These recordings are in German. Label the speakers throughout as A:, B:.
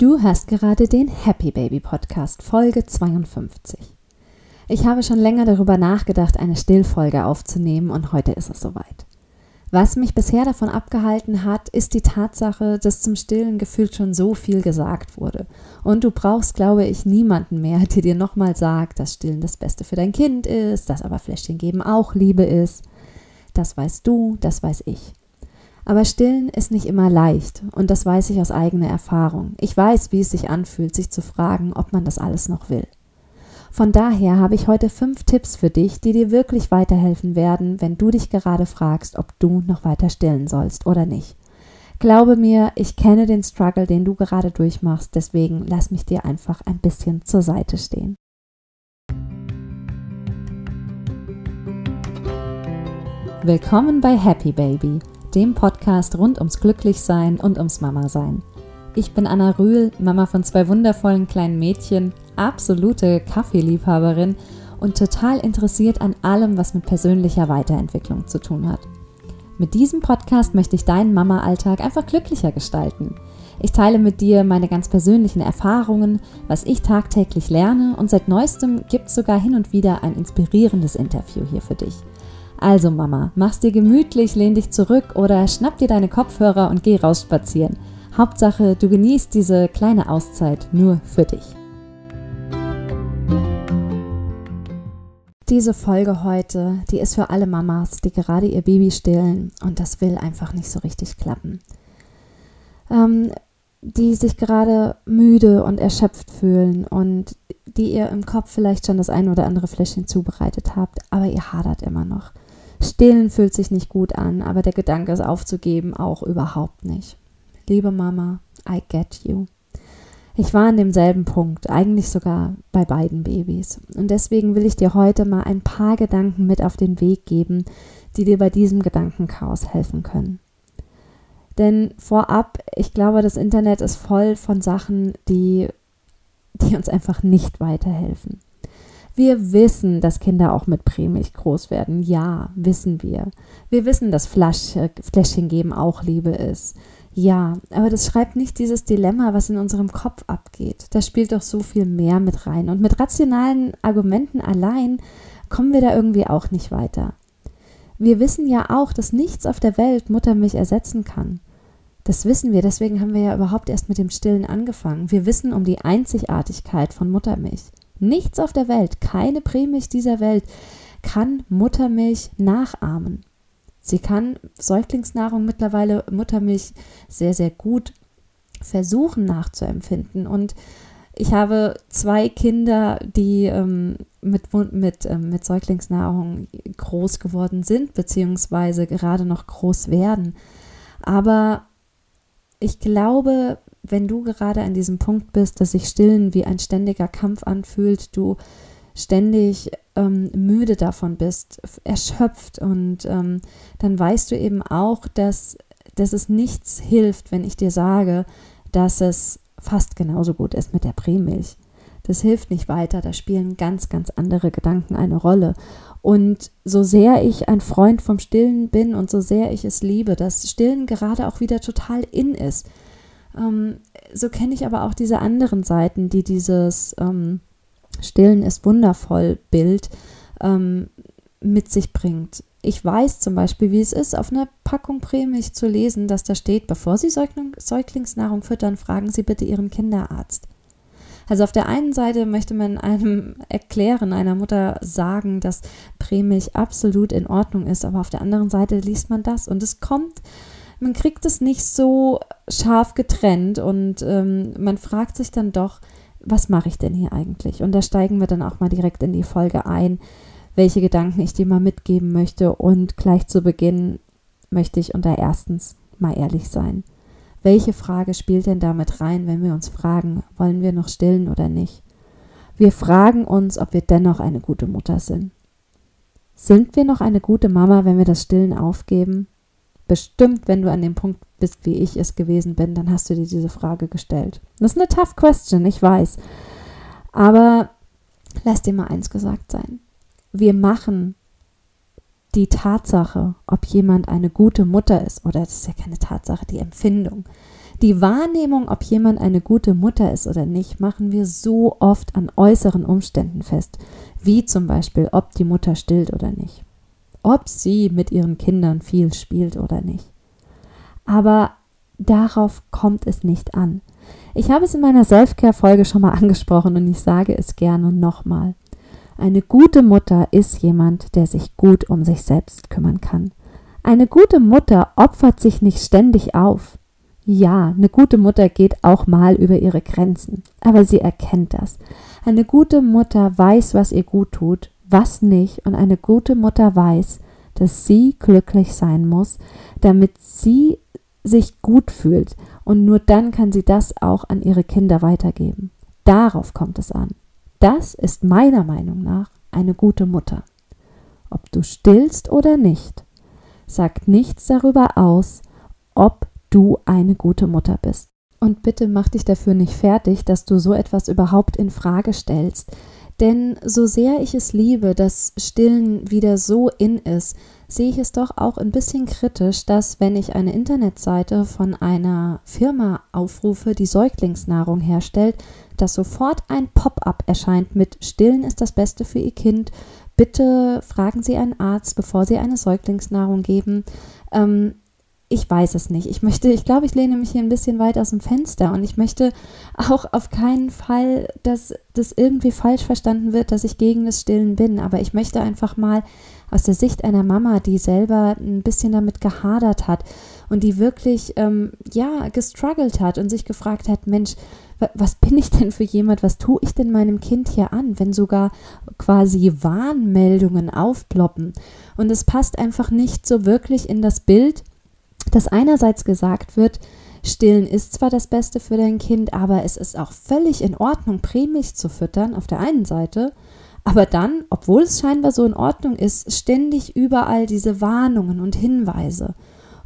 A: Du hörst gerade den Happy Baby Podcast, Folge 52. Ich habe schon länger darüber nachgedacht, eine Stillfolge aufzunehmen und heute ist es soweit. Was mich bisher davon abgehalten hat, ist die Tatsache, dass zum Stillen gefühlt schon so viel gesagt wurde. Und du brauchst, glaube ich, niemanden mehr, der dir nochmal sagt, dass Stillen das Beste für dein Kind ist, dass aber Fläschchen geben auch Liebe ist. Das weißt du, das weiß ich. Aber stillen ist nicht immer leicht und das weiß ich aus eigener Erfahrung. Ich weiß, wie es sich anfühlt, sich zu fragen, ob man das alles noch will. Von daher habe ich heute fünf Tipps für dich, die dir wirklich weiterhelfen werden, wenn du dich gerade fragst, ob du noch weiter stillen sollst oder nicht. Glaube mir, ich kenne den Struggle, den du gerade durchmachst, deswegen lass mich dir einfach ein bisschen zur Seite stehen. Willkommen bei Happy Baby dem Podcast rund ums Glücklichsein und ums Mama-Sein. Ich bin Anna Rühl, Mama von zwei wundervollen kleinen Mädchen, absolute Kaffeeliebhaberin und total interessiert an allem, was mit persönlicher Weiterentwicklung zu tun hat. Mit diesem Podcast möchte ich deinen Mama-Alltag einfach glücklicher gestalten. Ich teile mit dir meine ganz persönlichen Erfahrungen, was ich tagtäglich lerne und seit neuestem gibt es sogar hin und wieder ein inspirierendes Interview hier für dich. Also Mama, mach's dir gemütlich, lehn dich zurück oder schnapp dir deine Kopfhörer und geh raus spazieren. Hauptsache, du genießt diese kleine Auszeit nur für dich. Diese Folge heute, die ist für alle Mamas, die gerade ihr Baby stillen und das will einfach nicht so richtig klappen. Ähm, die sich gerade müde und erschöpft fühlen und die ihr im Kopf vielleicht schon das ein oder andere Fläschchen zubereitet habt, aber ihr hadert immer noch. Stillen fühlt sich nicht gut an, aber der Gedanke, es aufzugeben, auch überhaupt nicht. Liebe Mama, I get you. Ich war an demselben Punkt, eigentlich sogar bei beiden Babys. Und deswegen will ich dir heute mal ein paar Gedanken mit auf den Weg geben, die dir bei diesem Gedankenchaos helfen können. Denn vorab, ich glaube, das Internet ist voll von Sachen, die, die uns einfach nicht weiterhelfen. Wir wissen, dass Kinder auch mit Prämilch groß werden. Ja, wissen wir. Wir wissen, dass Flasche, Fläschchen geben auch Liebe ist. Ja, aber das schreibt nicht dieses Dilemma, was in unserem Kopf abgeht. Da spielt doch so viel mehr mit rein. Und mit rationalen Argumenten allein kommen wir da irgendwie auch nicht weiter. Wir wissen ja auch, dass nichts auf der Welt Muttermilch ersetzen kann. Das wissen wir, deswegen haben wir ja überhaupt erst mit dem Stillen angefangen. Wir wissen um die Einzigartigkeit von Muttermilch. Nichts auf der Welt, keine Prämilch dieser Welt kann Muttermilch nachahmen. Sie kann Säuglingsnahrung mittlerweile Muttermilch sehr, sehr gut versuchen nachzuempfinden. Und ich habe zwei Kinder, die ähm, mit, mit, ähm, mit Säuglingsnahrung groß geworden sind, beziehungsweise gerade noch groß werden. Aber ich glaube, wenn du gerade an diesem Punkt bist, dass sich Stillen wie ein ständiger Kampf anfühlt, du ständig ähm, müde davon bist, erschöpft und ähm, dann weißt du eben auch, dass, dass es nichts hilft, wenn ich dir sage, dass es fast genauso gut ist mit der Prämilch. Das hilft nicht weiter, da spielen ganz, ganz andere Gedanken eine Rolle. Und so sehr ich ein Freund vom Stillen bin und so sehr ich es liebe, dass Stillen gerade auch wieder total in ist, ähm, so kenne ich aber auch diese anderen Seiten, die dieses ähm, Stillen ist wundervoll Bild ähm, mit sich bringt. Ich weiß zum Beispiel, wie es ist, auf einer Packung Prämilch zu lesen, dass da steht, bevor Sie Säugling, Säuglingsnahrung füttern, fragen Sie bitte Ihren Kinderarzt. Also auf der einen Seite möchte man einem erklären, einer Mutter sagen, dass Prämilch absolut in Ordnung ist, aber auf der anderen Seite liest man das und es kommt man kriegt es nicht so scharf getrennt und ähm, man fragt sich dann doch, was mache ich denn hier eigentlich? Und da steigen wir dann auch mal direkt in die Folge ein, welche Gedanken ich dir mal mitgeben möchte. Und gleich zu Beginn möchte ich unter erstens mal ehrlich sein. Welche Frage spielt denn damit rein, wenn wir uns fragen, wollen wir noch stillen oder nicht? Wir fragen uns, ob wir dennoch eine gute Mutter sind. Sind wir noch eine gute Mama, wenn wir das Stillen aufgeben? Bestimmt, wenn du an dem Punkt bist, wie ich es gewesen bin, dann hast du dir diese Frage gestellt. Das ist eine tough question, ich weiß. Aber lass dir mal eins gesagt sein. Wir machen die Tatsache, ob jemand eine gute Mutter ist, oder das ist ja keine Tatsache, die Empfindung, Die Wahrnehmung, ob jemand eine gute Mutter ist oder nicht, machen wir so oft an äußeren Umständen fest, wie zum Beispiel, ob die Mutter stillt oder nicht, ob sie mit ihren Kindern viel spielt oder nicht. Aber darauf kommt es nicht an. Ich habe es in meiner Selfcare-Folge schon mal angesprochen und ich sage es gerne nochmal. Eine gute Mutter ist jemand, der sich gut um sich selbst kümmern kann. Eine gute Mutter opfert sich nicht ständig auf. Ja, eine gute Mutter geht auch mal über ihre Grenzen, aber sie erkennt das. Eine gute Mutter weiß, was ihr gut tut, was nicht, und eine gute Mutter weiß, dass sie glücklich sein muss, damit sie sich gut fühlt, und nur dann kann sie das auch an ihre Kinder weitergeben. Darauf kommt es an. Das ist meiner Meinung nach eine gute Mutter. Ob du stillst oder nicht, sagt nichts darüber aus, ob du eine gute Mutter bist. Und bitte mach dich dafür nicht fertig, dass du so etwas überhaupt in Frage stellst. Denn so sehr ich es liebe, dass Stillen wieder so in ist, sehe ich es doch auch ein bisschen kritisch, dass wenn ich eine Internetseite von einer Firma aufrufe, die Säuglingsnahrung herstellt, dass sofort ein Pop-up erscheint mit Stillen ist das Beste für Ihr Kind. Bitte fragen Sie einen Arzt, bevor Sie eine Säuglingsnahrung geben. Ähm, ich weiß es nicht. Ich möchte, ich glaube, ich lehne mich hier ein bisschen weit aus dem Fenster und ich möchte auch auf keinen Fall, dass das irgendwie falsch verstanden wird, dass ich gegen das Stillen bin. Aber ich möchte einfach mal aus der Sicht einer Mama, die selber ein bisschen damit gehadert hat und die wirklich, ähm, ja, gestruggelt hat und sich gefragt hat, Mensch, was bin ich denn für jemand, was tue ich denn meinem Kind hier an, wenn sogar quasi Warnmeldungen aufploppen. Und es passt einfach nicht so wirklich in das Bild, dass einerseits gesagt wird, Stillen ist zwar das Beste für dein Kind, aber es ist auch völlig in Ordnung, Prämilch zu füttern auf der einen Seite, aber dann, obwohl es scheinbar so in Ordnung ist, ständig überall diese Warnungen und Hinweise.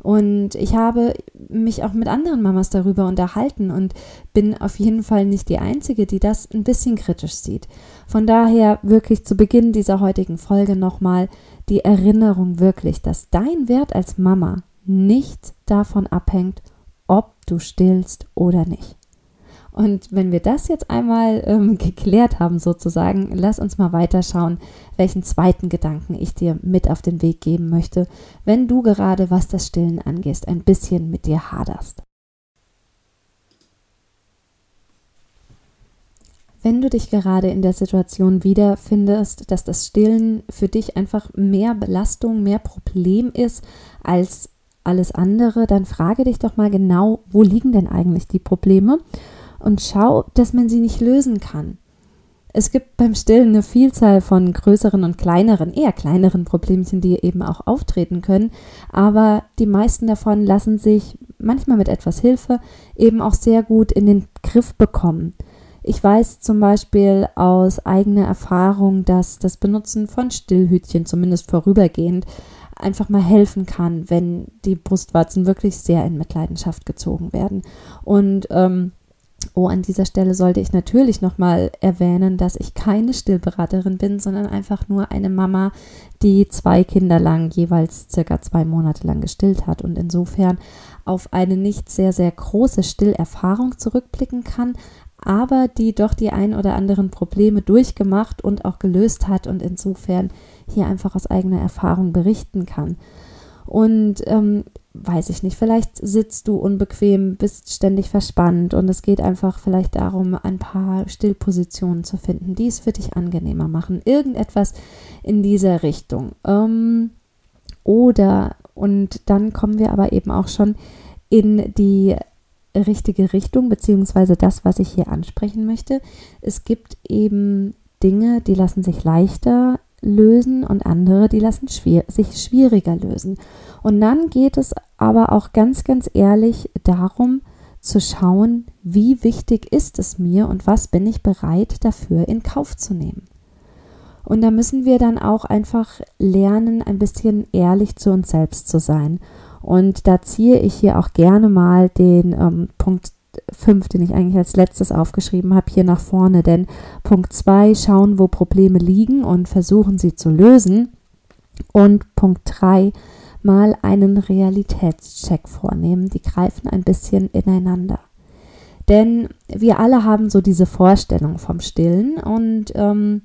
A: Und ich habe mich auch mit anderen Mamas darüber unterhalten und bin auf jeden Fall nicht die Einzige, die das ein bisschen kritisch sieht. Von daher wirklich zu Beginn dieser heutigen Folge nochmal die Erinnerung wirklich, dass dein Wert als Mama nicht davon abhängt, ob du stillst oder nicht. Und wenn wir das jetzt einmal ähm, geklärt haben, sozusagen, lass uns mal weiterschauen, welchen zweiten Gedanken ich dir mit auf den Weg geben möchte, wenn du gerade, was das Stillen angeht, ein bisschen mit dir haderst. Wenn du dich gerade in der Situation wiederfindest, dass das Stillen für dich einfach mehr Belastung, mehr Problem ist als alles andere, dann frage dich doch mal genau, wo liegen denn eigentlich die Probleme und schau, dass man sie nicht lösen kann. Es gibt beim Stillen eine Vielzahl von größeren und kleineren, eher kleineren Problemchen, die eben auch auftreten können, aber die meisten davon lassen sich manchmal mit etwas Hilfe eben auch sehr gut in den Griff bekommen. Ich weiß zum Beispiel aus eigener Erfahrung, dass das Benutzen von Stillhütchen, zumindest vorübergehend, einfach mal helfen kann, wenn die Brustwarzen wirklich sehr in Mitleidenschaft gezogen werden. Und ähm, Oh, an dieser Stelle sollte ich natürlich nochmal erwähnen, dass ich keine Stillberaterin bin, sondern einfach nur eine Mama, die zwei Kinder lang, jeweils circa zwei Monate lang gestillt hat und insofern auf eine nicht sehr, sehr große Stillerfahrung zurückblicken kann, aber die doch die ein oder anderen Probleme durchgemacht und auch gelöst hat und insofern hier einfach aus eigener Erfahrung berichten kann. Und ähm, weiß ich nicht, vielleicht sitzt du unbequem, bist ständig verspannt und es geht einfach vielleicht darum, ein paar Stillpositionen zu finden, die es für dich angenehmer machen. Irgendetwas in dieser Richtung. Ähm, oder, und dann kommen wir aber eben auch schon in die richtige Richtung, beziehungsweise das, was ich hier ansprechen möchte. Es gibt eben Dinge, die lassen sich leichter lösen und andere, die lassen schwer, sich schwieriger lösen. Und dann geht es aber auch ganz, ganz ehrlich darum zu schauen, wie wichtig ist es mir und was bin ich bereit dafür in Kauf zu nehmen. Und da müssen wir dann auch einfach lernen, ein bisschen ehrlich zu uns selbst zu sein und da ziehe ich hier auch gerne mal den ähm, Punkt 5, den ich eigentlich als letztes aufgeschrieben habe, hier nach vorne. Denn Punkt 2, schauen, wo Probleme liegen und versuchen sie zu lösen. Und Punkt 3, mal einen Realitätscheck vornehmen. Die greifen ein bisschen ineinander. Denn wir alle haben so diese Vorstellung vom Stillen und ähm,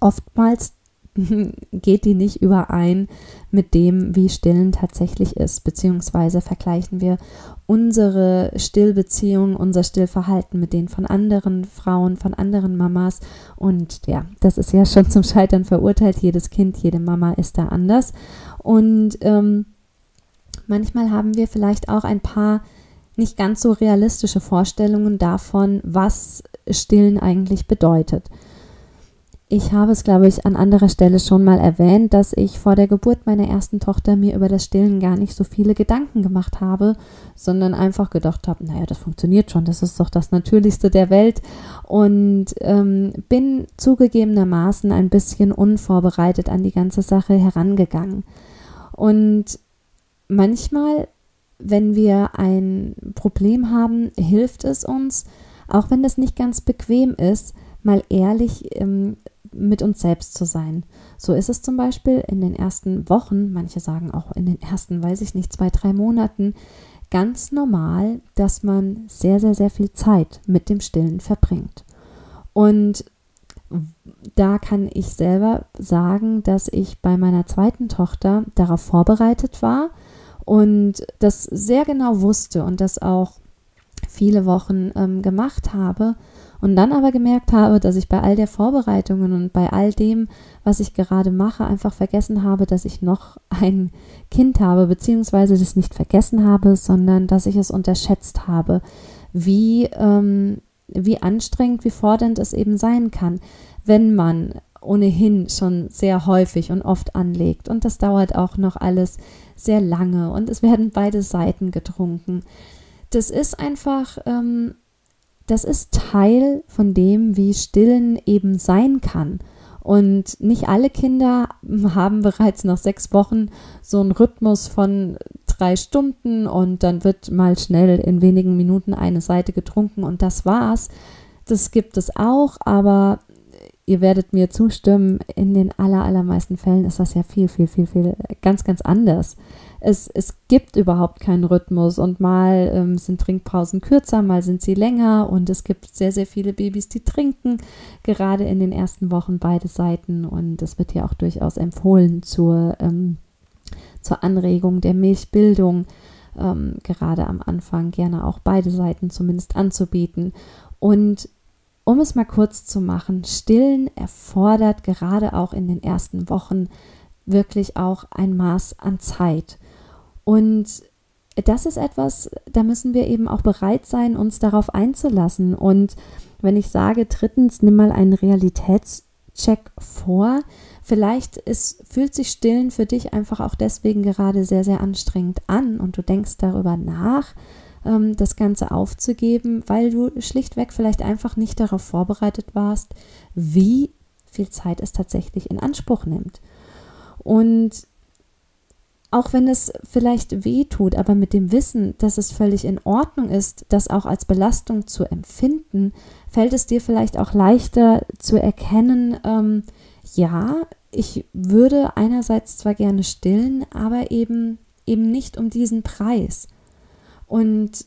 A: oftmals geht die nicht überein mit dem, wie Stillen tatsächlich ist, beziehungsweise vergleichen wir unsere Stillbeziehung, unser Stillverhalten mit denen von anderen Frauen, von anderen Mamas. Und ja, das ist ja schon zum Scheitern verurteilt. Jedes Kind, jede Mama ist da anders. Und ähm, manchmal haben wir vielleicht auch ein paar nicht ganz so realistische Vorstellungen davon, was Stillen eigentlich bedeutet. Ich habe es, glaube ich, an anderer Stelle schon mal erwähnt, dass ich vor der Geburt meiner ersten Tochter mir über das Stillen gar nicht so viele Gedanken gemacht habe, sondern einfach gedacht habe, naja, das funktioniert schon, das ist doch das Natürlichste der Welt und ähm, bin zugegebenermaßen ein bisschen unvorbereitet an die ganze Sache herangegangen. Und manchmal, wenn wir ein Problem haben, hilft es uns, auch wenn das nicht ganz bequem ist, mal ehrlich ähm, mit uns selbst zu sein. So ist es zum Beispiel in den ersten Wochen, manche sagen auch in den ersten, weiß ich nicht, zwei, drei Monaten, ganz normal, dass man sehr, sehr, sehr viel Zeit mit dem Stillen verbringt. Und da kann ich selber sagen, dass ich bei meiner zweiten Tochter darauf vorbereitet war und das sehr genau wusste und das auch viele Wochen ähm, gemacht habe und dann aber gemerkt habe, dass ich bei all der Vorbereitungen und bei all dem, was ich gerade mache, einfach vergessen habe, dass ich noch ein Kind habe, beziehungsweise das nicht vergessen habe, sondern dass ich es unterschätzt habe, wie, ähm, wie anstrengend, wie fordernd es eben sein kann, wenn man ohnehin schon sehr häufig und oft anlegt. Und das dauert auch noch alles sehr lange und es werden beide Seiten getrunken. Das ist einfach ähm, das ist Teil von dem, wie Stillen eben sein kann. Und nicht alle Kinder haben bereits nach sechs Wochen so einen Rhythmus von drei Stunden und dann wird mal schnell in wenigen Minuten eine Seite getrunken und das war's. Das gibt es auch, aber ihr werdet mir zustimmen, in den aller, allermeisten Fällen ist das ja viel, viel, viel, viel ganz, ganz anders es, es gibt überhaupt keinen Rhythmus und mal ähm, sind Trinkpausen kürzer, mal sind sie länger und es gibt sehr, sehr viele Babys, die trinken, gerade in den ersten Wochen beide Seiten und es wird ja auch durchaus empfohlen zur, ähm, zur Anregung der Milchbildung, ähm, gerade am Anfang gerne auch beide Seiten zumindest anzubieten und um es mal kurz zu machen, Stillen erfordert gerade auch in den ersten Wochen wirklich auch ein Maß an Zeit. Und das ist etwas, da müssen wir eben auch bereit sein, uns darauf einzulassen. Und wenn ich sage, drittens, nimm mal einen Realitätscheck vor, vielleicht ist, fühlt sich Stillen für dich einfach auch deswegen gerade sehr, sehr anstrengend an und du denkst darüber nach, ähm, das Ganze aufzugeben, weil du schlichtweg vielleicht einfach nicht darauf vorbereitet warst, wie viel Zeit es tatsächlich in Anspruch nimmt. Und auch wenn es vielleicht weh tut, aber mit dem Wissen, dass es völlig in Ordnung ist, das auch als Belastung zu empfinden, fällt es dir vielleicht auch leichter zu erkennen, ähm, ja, ich würde einerseits zwar gerne stillen, aber eben eben nicht um diesen Preis. Und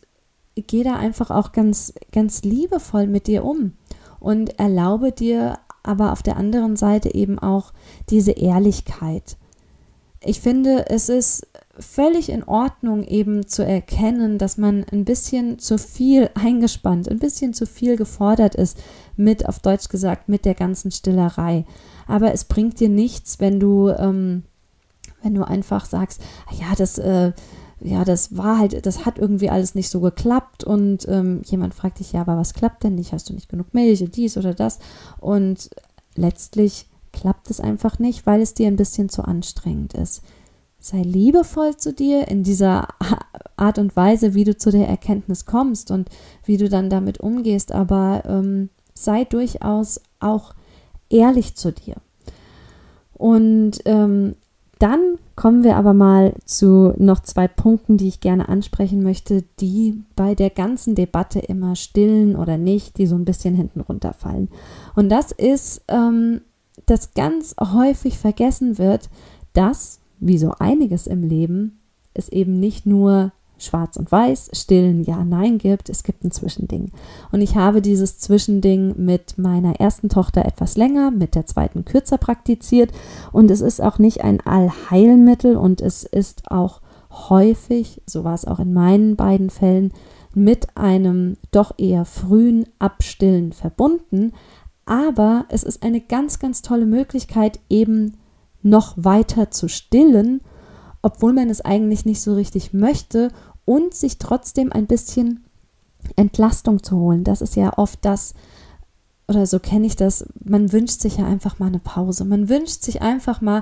A: geh da einfach auch ganz ganz liebevoll mit dir um und erlaube dir aber auf der anderen Seite eben auch diese Ehrlichkeit ich finde, es ist völlig in Ordnung, eben zu erkennen, dass man ein bisschen zu viel eingespannt, ein bisschen zu viel gefordert ist mit, auf Deutsch gesagt, mit der ganzen Stillerei. Aber es bringt dir nichts, wenn du, ähm, wenn du einfach sagst, ah ja, das, äh, ja, das war halt, das hat irgendwie alles nicht so geklappt und ähm, jemand fragt dich, ja, aber was klappt denn nicht? Hast du nicht genug Milch, dies oder das? Und letztlich klappt es einfach nicht, weil es dir ein bisschen zu anstrengend ist. Sei liebevoll zu dir in dieser Art und Weise, wie du zu der Erkenntnis kommst und wie du dann damit umgehst, aber ähm, sei durchaus auch ehrlich zu dir. Und ähm, dann kommen wir aber mal zu noch zwei Punkten, die ich gerne ansprechen möchte, die bei der ganzen Debatte immer stillen oder nicht, die so ein bisschen hinten runterfallen. Und das ist ähm, dass ganz häufig vergessen wird, dass wie so einiges im Leben, es eben nicht nur schwarz und weiß, stillen ja, nein gibt, es gibt ein Zwischending. Und ich habe dieses Zwischending mit meiner ersten Tochter etwas länger, mit der zweiten kürzer praktiziert. Und es ist auch nicht ein Allheilmittel und es ist auch häufig, so war es auch in meinen beiden Fällen, mit einem doch eher frühen Abstillen verbunden, aber es ist eine ganz, ganz tolle Möglichkeit, eben noch weiter zu stillen obwohl man es eigentlich nicht so richtig möchte und sich trotzdem ein bisschen Entlastung zu holen. Das ist ja oft das, oder so kenne ich das, man wünscht sich ja einfach mal eine Pause. Man wünscht sich einfach mal,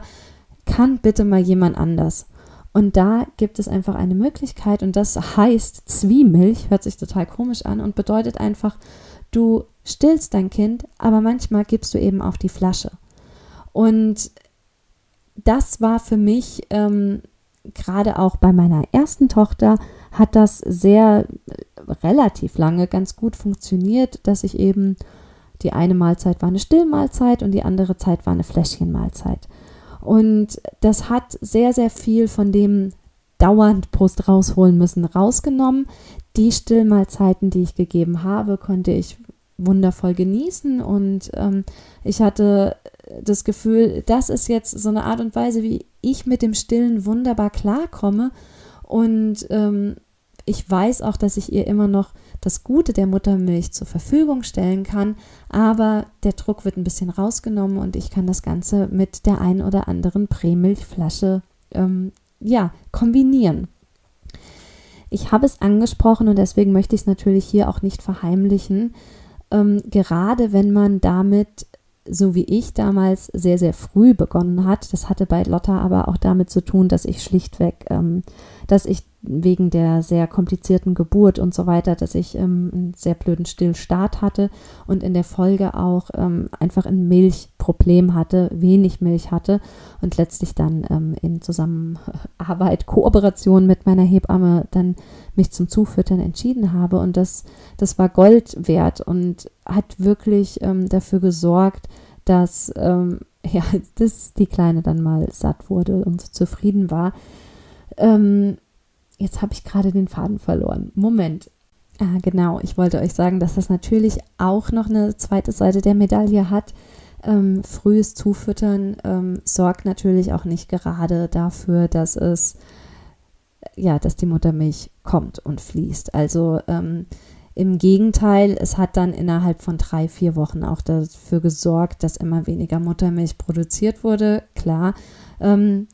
A: kann bitte mal jemand anders. Und da gibt es einfach eine Möglichkeit und das heißt Zwiemilch, hört sich total komisch an und bedeutet einfach, du stillst dein Kind, aber manchmal gibst du eben auch die Flasche. Und das war für mich ähm, gerade auch bei meiner ersten Tochter hat das sehr relativ lange ganz gut funktioniert, dass ich eben die eine Mahlzeit war eine Stillmahlzeit und die andere Zeit war eine Fläschchenmahlzeit. Und das hat sehr, sehr viel von dem dauernd Brust rausholen müssen rausgenommen. Die Stillmahlzeiten, die ich gegeben habe, konnte ich wundervoll genießen und ähm, ich hatte das Gefühl, das ist jetzt so eine Art und Weise, wie ich mit dem Stillen wunderbar klarkomme. Und ähm, ich weiß auch, dass ich ihr immer noch das Gute der Muttermilch zur Verfügung stellen kann, aber der Druck wird ein bisschen rausgenommen und ich kann das Ganze mit der ein oder anderen Prämilchflasche ähm, ja, kombinieren. Ich habe es angesprochen und deswegen möchte ich es natürlich hier auch nicht verheimlichen. Ähm, gerade wenn man damit so wie ich damals sehr, sehr früh begonnen hat. Das hatte bei Lotta aber auch damit zu tun, dass ich schlichtweg, ähm, dass ich wegen der sehr komplizierten Geburt und so weiter, dass ich ähm, einen sehr blöden Stillstart hatte und in der Folge auch ähm, einfach ein Milchproblem hatte, wenig Milch hatte und letztlich dann ähm, in Zusammenarbeit, Kooperation mit meiner Hebamme dann mich zum Zufüttern entschieden habe und das, das war Gold wert und hat wirklich ähm, dafür gesorgt, dass ähm, ja, dass die Kleine dann mal satt wurde und zufrieden war. Ähm, Jetzt habe ich gerade den Faden verloren. Moment. Ah, genau, ich wollte euch sagen, dass das natürlich auch noch eine zweite Seite der Medaille hat. Ähm, frühes Zufüttern ähm, sorgt natürlich auch nicht gerade dafür, dass es ja, dass die Muttermilch kommt und fließt. Also ähm, im Gegenteil, es hat dann innerhalb von drei, vier Wochen auch dafür gesorgt, dass immer weniger Muttermilch produziert wurde. Klar, ähm,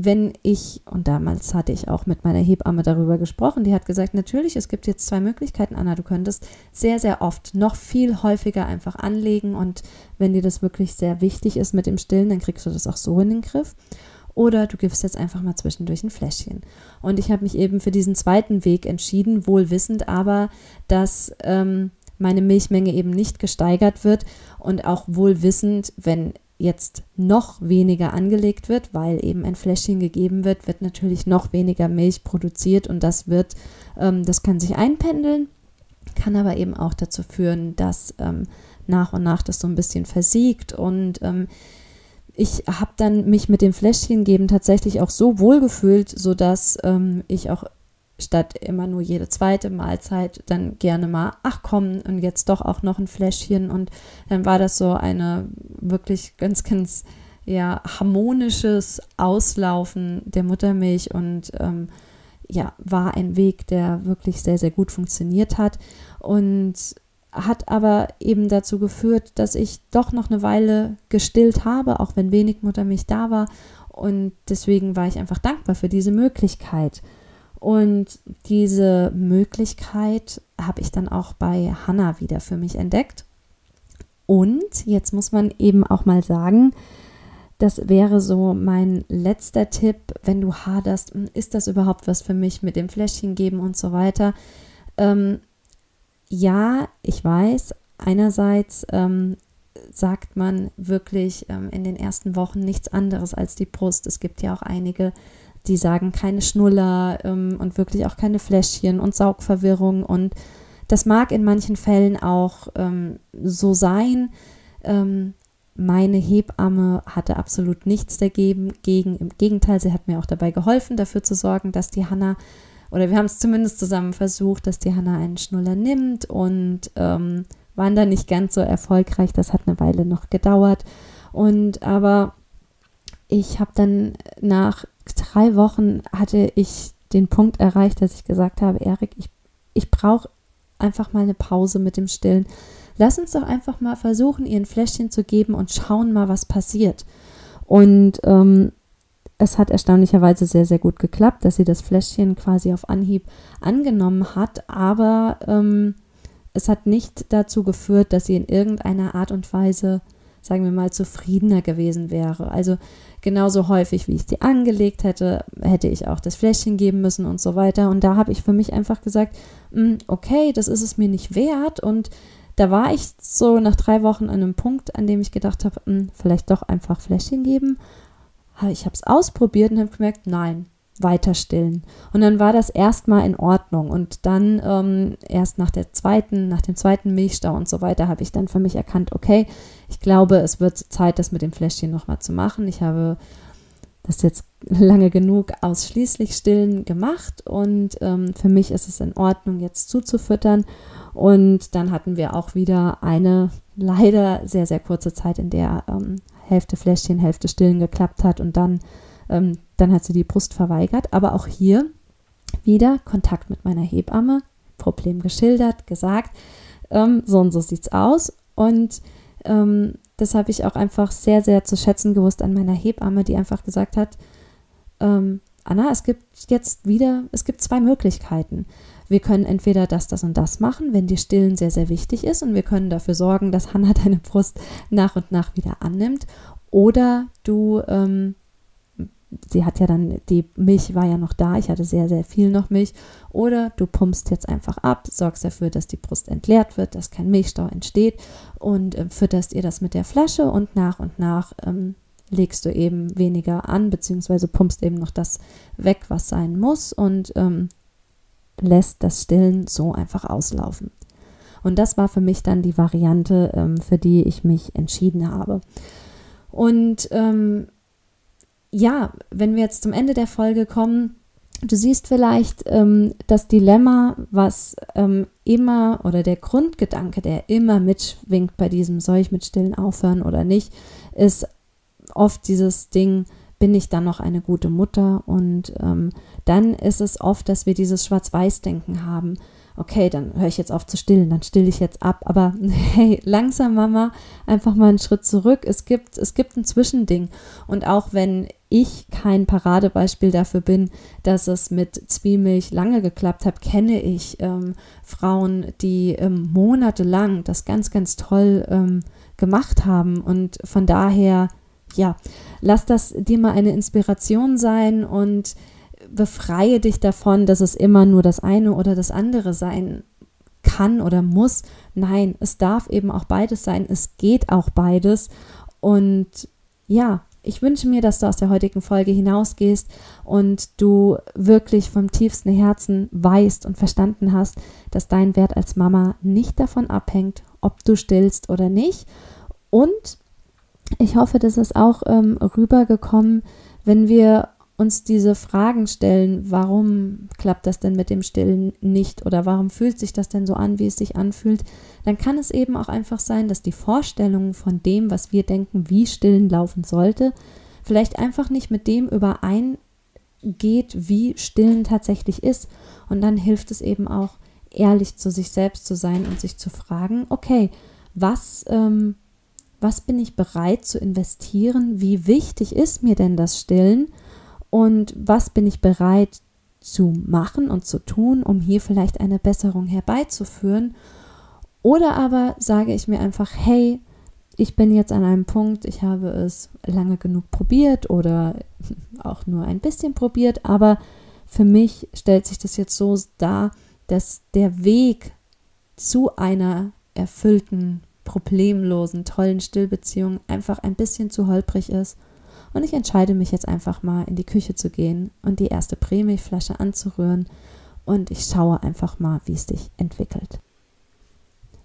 A: wenn ich, und damals hatte ich auch mit meiner Hebamme darüber gesprochen, die hat gesagt, natürlich, es gibt jetzt zwei Möglichkeiten, Anna, du könntest sehr, sehr oft noch viel häufiger einfach anlegen und wenn dir das wirklich sehr wichtig ist mit dem Stillen, dann kriegst du das auch so in den Griff. Oder du gibst jetzt einfach mal zwischendurch ein Fläschchen. Und ich habe mich eben für diesen zweiten Weg entschieden, wohl wissend aber, dass ähm, meine Milchmenge eben nicht gesteigert wird und auch wohl wissend, wenn jetzt noch weniger angelegt wird, weil eben ein Fläschchen gegeben wird, wird natürlich noch weniger Milch produziert und das wird, ähm, das kann sich einpendeln, kann aber eben auch dazu führen, dass ähm, nach und nach das so ein bisschen versiegt und ähm, ich habe dann mich mit dem Fläschchen geben tatsächlich auch so wohl gefühlt, sodass ähm, ich auch statt immer nur jede zweite Mahlzeit dann gerne mal, ach komm, und jetzt doch auch noch ein Fläschchen. Und dann war das so eine wirklich ganz, ganz ja, harmonisches Auslaufen der Muttermilch und ähm, ja, war ein Weg, der wirklich sehr, sehr gut funktioniert hat. Und hat aber eben dazu geführt, dass ich doch noch eine Weile gestillt habe, auch wenn wenig Muttermilch da war. Und deswegen war ich einfach dankbar für diese Möglichkeit. Und diese Möglichkeit habe ich dann auch bei Hannah wieder für mich entdeckt. Und jetzt muss man eben auch mal sagen, das wäre so mein letzter Tipp, wenn du haderst, hm, ist das überhaupt was für mich mit dem Fläschchen geben und so weiter. Ähm, ja, ich weiß, einerseits ähm, sagt man wirklich ähm, in den ersten Wochen nichts anderes als die Brust. Es gibt ja auch einige die sagen keine Schnuller ähm, und wirklich auch keine Fläschchen und Saugverwirrung. Und das mag in manchen Fällen auch ähm, so sein. Ähm, meine Hebamme hatte absolut nichts dagegen. Gegen, Im Gegenteil, sie hat mir auch dabei geholfen, dafür zu sorgen, dass die Hanna, oder wir haben es zumindest zusammen versucht, dass die Hanna einen Schnuller nimmt und ähm, waren da nicht ganz so erfolgreich. Das hat eine Weile noch gedauert. Und aber ich habe dann nach drei Wochen hatte ich den Punkt erreicht, dass ich gesagt habe, Erik, ich, ich brauche einfach mal eine Pause mit dem Stillen. Lass uns doch einfach mal versuchen, ihr ein Fläschchen zu geben und schauen mal, was passiert. Und ähm, es hat erstaunlicherweise sehr, sehr gut geklappt, dass sie das Fläschchen quasi auf Anhieb angenommen hat, aber ähm, es hat nicht dazu geführt, dass sie in irgendeiner Art und Weise, sagen wir mal, zufriedener gewesen wäre. Also genauso häufig, wie ich sie angelegt hätte, hätte ich auch das Fläschchen geben müssen und so weiter. Und da habe ich für mich einfach gesagt, hm, okay, das ist es mir nicht wert und da war ich so nach drei Wochen an einem Punkt, an dem ich gedacht habe, hm, vielleicht doch einfach Fläschchen geben. Ich habe es ausprobiert und habe gemerkt, nein, weiter stillen. Und dann war das erstmal in Ordnung. Und dann ähm, erst nach der zweiten, nach dem zweiten Milchstau und so weiter, habe ich dann für mich erkannt, okay, ich glaube, es wird Zeit, das mit dem Fläschchen nochmal zu machen. Ich habe das jetzt lange genug ausschließlich stillen gemacht und ähm, für mich ist es in Ordnung, jetzt zuzufüttern. Und dann hatten wir auch wieder eine leider sehr, sehr kurze Zeit, in der ähm, Hälfte Fläschchen, Hälfte Stillen geklappt hat und dann, ähm, dann hat sie die Brust verweigert. Aber auch hier wieder Kontakt mit meiner Hebamme, Problem geschildert, gesagt, ähm, so und so sieht's aus. Und ähm, das habe ich auch einfach sehr, sehr zu schätzen gewusst an meiner Hebamme, die einfach gesagt hat, ähm, Anna, es gibt jetzt wieder, es gibt zwei Möglichkeiten. Wir können entweder das, das und das machen, wenn dir Stillen sehr, sehr wichtig ist und wir können dafür sorgen, dass Hannah deine Brust nach und nach wieder annimmt. Oder du, ähm, sie hat ja dann, die Milch war ja noch da, ich hatte sehr, sehr viel noch Milch. Oder du pumpst jetzt einfach ab, sorgst dafür, dass die Brust entleert wird, dass kein Milchstau entsteht und äh, fütterst ihr das mit der Flasche und nach und nach ähm, legst du eben weniger an, beziehungsweise pumpst eben noch das weg, was sein muss. Und ähm, lässt das Stillen so einfach auslaufen. Und das war für mich dann die Variante, ähm, für die ich mich entschieden habe. Und ähm, ja, wenn wir jetzt zum Ende der Folge kommen, du siehst vielleicht ähm, das Dilemma, was ähm, immer oder der Grundgedanke, der immer mitschwingt bei diesem, soll ich mit Stillen aufhören oder nicht, ist oft dieses Ding, bin ich dann noch eine gute Mutter? Und ähm, dann ist es oft, dass wir dieses Schwarz-Weiß-Denken haben. Okay, dann höre ich jetzt auf zu stillen, dann still ich jetzt ab. Aber hey, langsam, Mama, einfach mal einen Schritt zurück. Es gibt, es gibt ein Zwischending. Und auch wenn ich kein Paradebeispiel dafür bin, dass es mit Zwiemilch lange geklappt hat, kenne ich ähm, Frauen, die ähm, monatelang das ganz, ganz toll ähm, gemacht haben. Und von daher ja, lass das dir mal eine Inspiration sein und befreie dich davon, dass es immer nur das eine oder das andere sein kann oder muss. Nein, es darf eben auch beides sein. Es geht auch beides. Und ja, ich wünsche mir, dass du aus der heutigen Folge hinausgehst und du wirklich vom tiefsten Herzen weißt und verstanden hast, dass dein Wert als Mama nicht davon abhängt, ob du stillst oder nicht. Und ich hoffe, das ist auch ähm, rübergekommen, wenn wir uns diese Fragen stellen, warum klappt das denn mit dem Stillen nicht oder warum fühlt sich das denn so an, wie es sich anfühlt, dann kann es eben auch einfach sein, dass die Vorstellung von dem, was wir denken, wie Stillen laufen sollte, vielleicht einfach nicht mit dem übereingeht, wie Stillen tatsächlich ist. Und dann hilft es eben auch, ehrlich zu sich selbst zu sein und sich zu fragen, okay, was ähm, was bin ich bereit zu investieren, wie wichtig ist mir denn das Stillen und was bin ich bereit zu machen und zu tun, um hier vielleicht eine Besserung herbeizuführen. Oder aber sage ich mir einfach, hey, ich bin jetzt an einem Punkt, ich habe es lange genug probiert oder auch nur ein bisschen probiert, aber für mich stellt sich das jetzt so dar, dass der Weg zu einer erfüllten problemlosen, tollen Stillbeziehung einfach ein bisschen zu holprig ist. Und ich entscheide mich jetzt einfach mal in die Küche zu gehen und die erste Prämilchflasche anzurühren und ich schaue einfach mal, wie es sich entwickelt.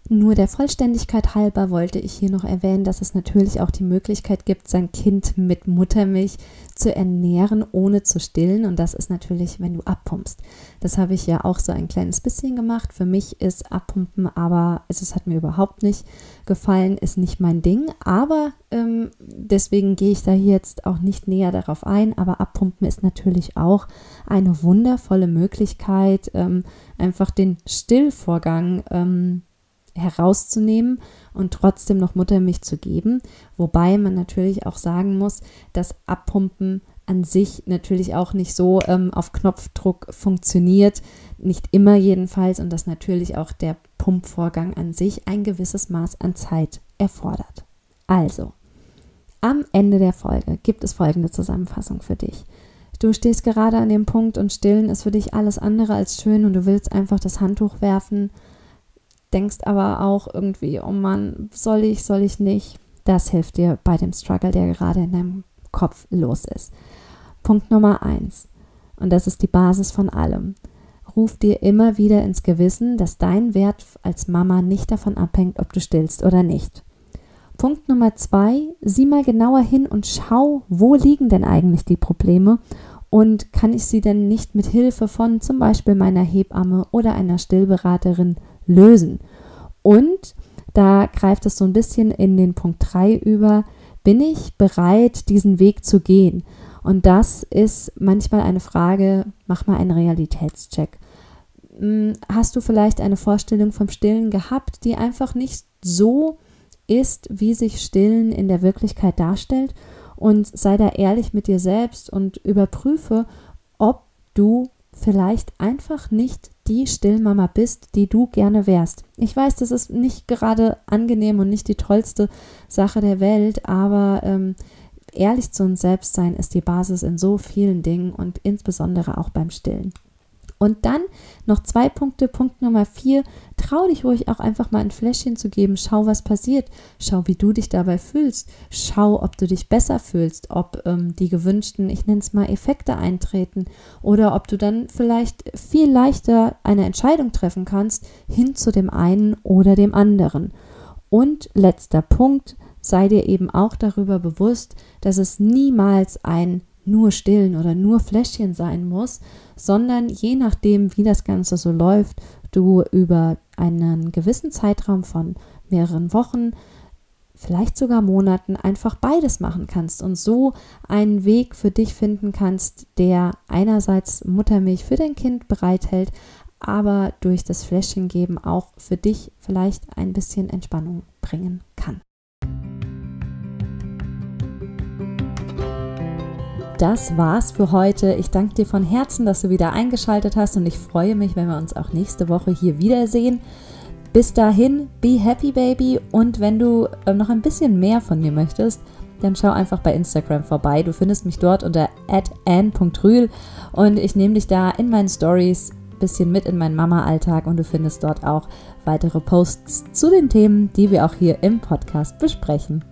A: Nur der Vollständigkeit halber wollte ich hier noch erwähnen, dass es natürlich auch die Möglichkeit gibt, sein Kind mit Muttermilch zu ernähren, ohne zu stillen. Und das ist natürlich, wenn du abpumpst. Das habe ich ja auch so ein kleines bisschen gemacht. Für mich ist Abpumpen, aber es, es hat mir überhaupt nicht gefallen, ist nicht mein Ding. Aber ähm, deswegen gehe ich da jetzt auch nicht näher darauf ein. Aber Abpumpen ist natürlich auch eine wundervolle Möglichkeit, ähm, einfach den Stillvorgang ähm, herauszunehmen und trotzdem noch Muttermilch zu geben. Wobei man natürlich auch sagen muss, dass Abpumpen an sich natürlich auch nicht so ähm, auf Knopfdruck funktioniert, nicht immer jedenfalls, und dass natürlich auch der Pumpvorgang an sich ein gewisses Maß an Zeit erfordert. Also, am Ende der Folge gibt es folgende Zusammenfassung für dich. Du stehst gerade an dem Punkt und stillen ist für dich alles andere als schön und du willst einfach das Handtuch werfen denkst aber auch irgendwie, oh Mann, soll ich, soll ich nicht. Das hilft dir bei dem Struggle, der gerade in deinem Kopf los ist. Punkt Nummer eins, und das ist die Basis von allem. Ruf dir immer wieder ins Gewissen, dass dein Wert als Mama nicht davon abhängt, ob du stillst oder nicht. Punkt Nummer zwei, sieh mal genauer hin und schau, wo liegen denn eigentlich die Probleme und kann ich sie denn nicht mit Hilfe von zum Beispiel meiner Hebamme oder einer Stillberaterin lösen. Und da greift es so ein bisschen in den Punkt 3 über, bin ich bereit, diesen Weg zu gehen? Und das ist manchmal eine Frage, mach mal einen Realitätscheck. Hm, hast du vielleicht eine Vorstellung vom Stillen gehabt, die einfach nicht so ist, wie sich Stillen in der Wirklichkeit darstellt? Und sei da ehrlich mit dir selbst und überprüfe, ob du vielleicht einfach nicht die Stillmama bist, die du gerne wärst. Ich weiß, das ist nicht gerade angenehm und nicht die tollste Sache der Welt, aber ähm, ehrlich zu uns selbst sein ist die Basis in so vielen Dingen und insbesondere auch beim Stillen. Und dann noch zwei Punkte. Punkt Nummer vier, trau dich ruhig auch einfach mal ein Fläschchen zu geben. Schau, was passiert. Schau, wie du dich dabei fühlst. Schau, ob du dich besser fühlst, ob ähm, die gewünschten, ich nenne es mal, Effekte eintreten oder ob du dann vielleicht viel leichter eine Entscheidung treffen kannst hin zu dem einen oder dem anderen. Und letzter Punkt, sei dir eben auch darüber bewusst, dass es niemals ein nur stillen oder nur Fläschchen sein muss, sondern je nachdem, wie das Ganze so läuft, du über einen gewissen Zeitraum von mehreren Wochen, vielleicht sogar Monaten einfach beides machen kannst und so einen Weg für dich finden kannst, der einerseits Muttermilch für dein Kind bereithält, aber durch das Fläschchen geben auch für dich vielleicht ein bisschen Entspannung bringen kann. Das war's für heute. Ich danke dir von Herzen, dass du wieder eingeschaltet hast und ich freue mich, wenn wir uns auch nächste Woche hier wiedersehen. Bis dahin, be happy, baby. Und wenn du ähm, noch ein bisschen mehr von mir möchtest, dann schau einfach bei Instagram vorbei. Du findest mich dort unter ann.rühl und ich nehme dich da in meinen Stories ein bisschen mit in meinen Mama-Alltag und du findest dort auch weitere Posts zu den Themen, die wir auch hier im Podcast besprechen.